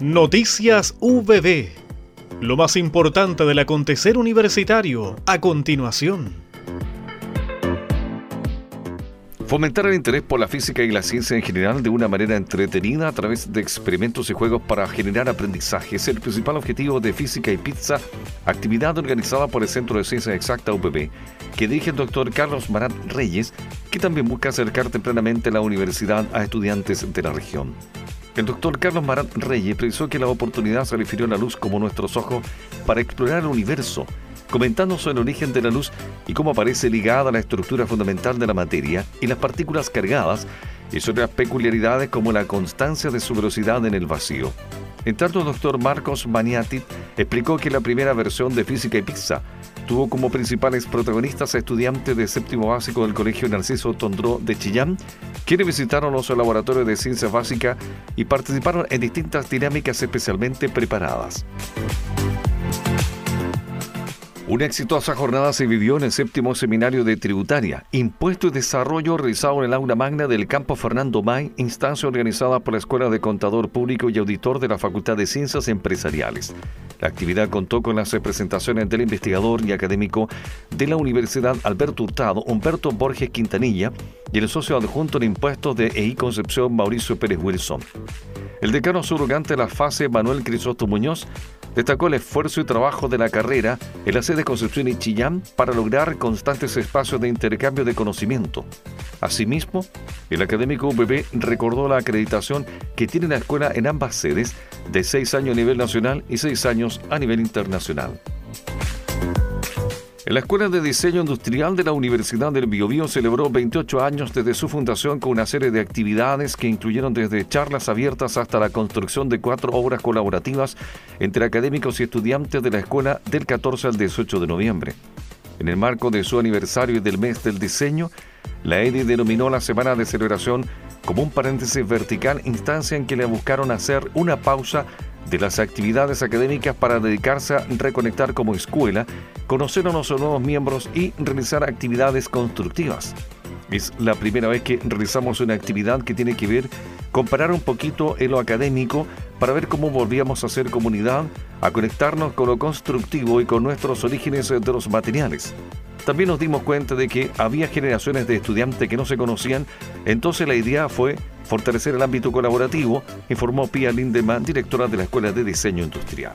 Noticias VB. Lo más importante del acontecer universitario a continuación. Fomentar el interés por la física y la ciencia en general de una manera entretenida a través de experimentos y juegos para generar aprendizaje es el principal objetivo de Física y Pizza, actividad organizada por el Centro de Ciencia Exacta UPB, que dirige el doctor Carlos Marat Reyes, que también busca acercar tempranamente la universidad a estudiantes de la región. El doctor Carlos Marat Reyes precisó que la oportunidad se refirió a la luz como nuestros ojos para explorar el universo, comentando sobre el origen de la luz y cómo aparece ligada a la estructura fundamental de la materia y las partículas cargadas, y sobre las peculiaridades como la constancia de su velocidad en el vacío. En tanto, el doctor Marcos Maniati explicó que la primera versión de Física y Pizza tuvo como principales protagonistas a estudiantes de séptimo básico del Colegio Narciso Tondró de Chillán, quienes visitaron los laboratorios de ciencia básica y participaron en distintas dinámicas especialmente preparadas. Una exitosa jornada se vivió en el séptimo seminario de tributaria, impuesto y desarrollo realizado en el aula magna del campo Fernando May, instancia organizada por la Escuela de Contador Público y Auditor de la Facultad de Ciencias Empresariales. La actividad contó con las representaciones del investigador y académico de la Universidad Alberto Hurtado, Humberto Borges Quintanilla, y el socio adjunto en impuestos de EI Concepción, Mauricio Pérez Wilson. El decano surrogante de la fase, Manuel Crisóstomo Muñoz, destacó el esfuerzo y trabajo de la carrera en la sede Concepción y Chillán para lograr constantes espacios de intercambio de conocimiento. Asimismo, el académico UPB recordó la acreditación que tiene la escuela en ambas sedes de seis años a nivel nacional y seis años a nivel internacional. La Escuela de Diseño Industrial de la Universidad del Biobío celebró 28 años desde su fundación con una serie de actividades que incluyeron desde charlas abiertas hasta la construcción de cuatro obras colaborativas entre académicos y estudiantes de la escuela del 14 al 18 de noviembre. En el marco de su aniversario y del mes del diseño, la EDI denominó la semana de celebración como un paréntesis vertical, instancia en que le buscaron hacer una pausa de las actividades académicas para dedicarse a reconectar como escuela, conocer a nuestros nuevos miembros y realizar actividades constructivas. Es la primera vez que realizamos una actividad que tiene que ver con parar un poquito en lo académico para ver cómo volvíamos a ser comunidad, a conectarnos con lo constructivo y con nuestros orígenes de los materiales. También nos dimos cuenta de que había generaciones de estudiantes que no se conocían, entonces la idea fue fortalecer el ámbito colaborativo, informó Pia Lindemann, directora de la Escuela de Diseño Industrial.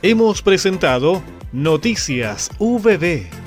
Hemos presentado Noticias VB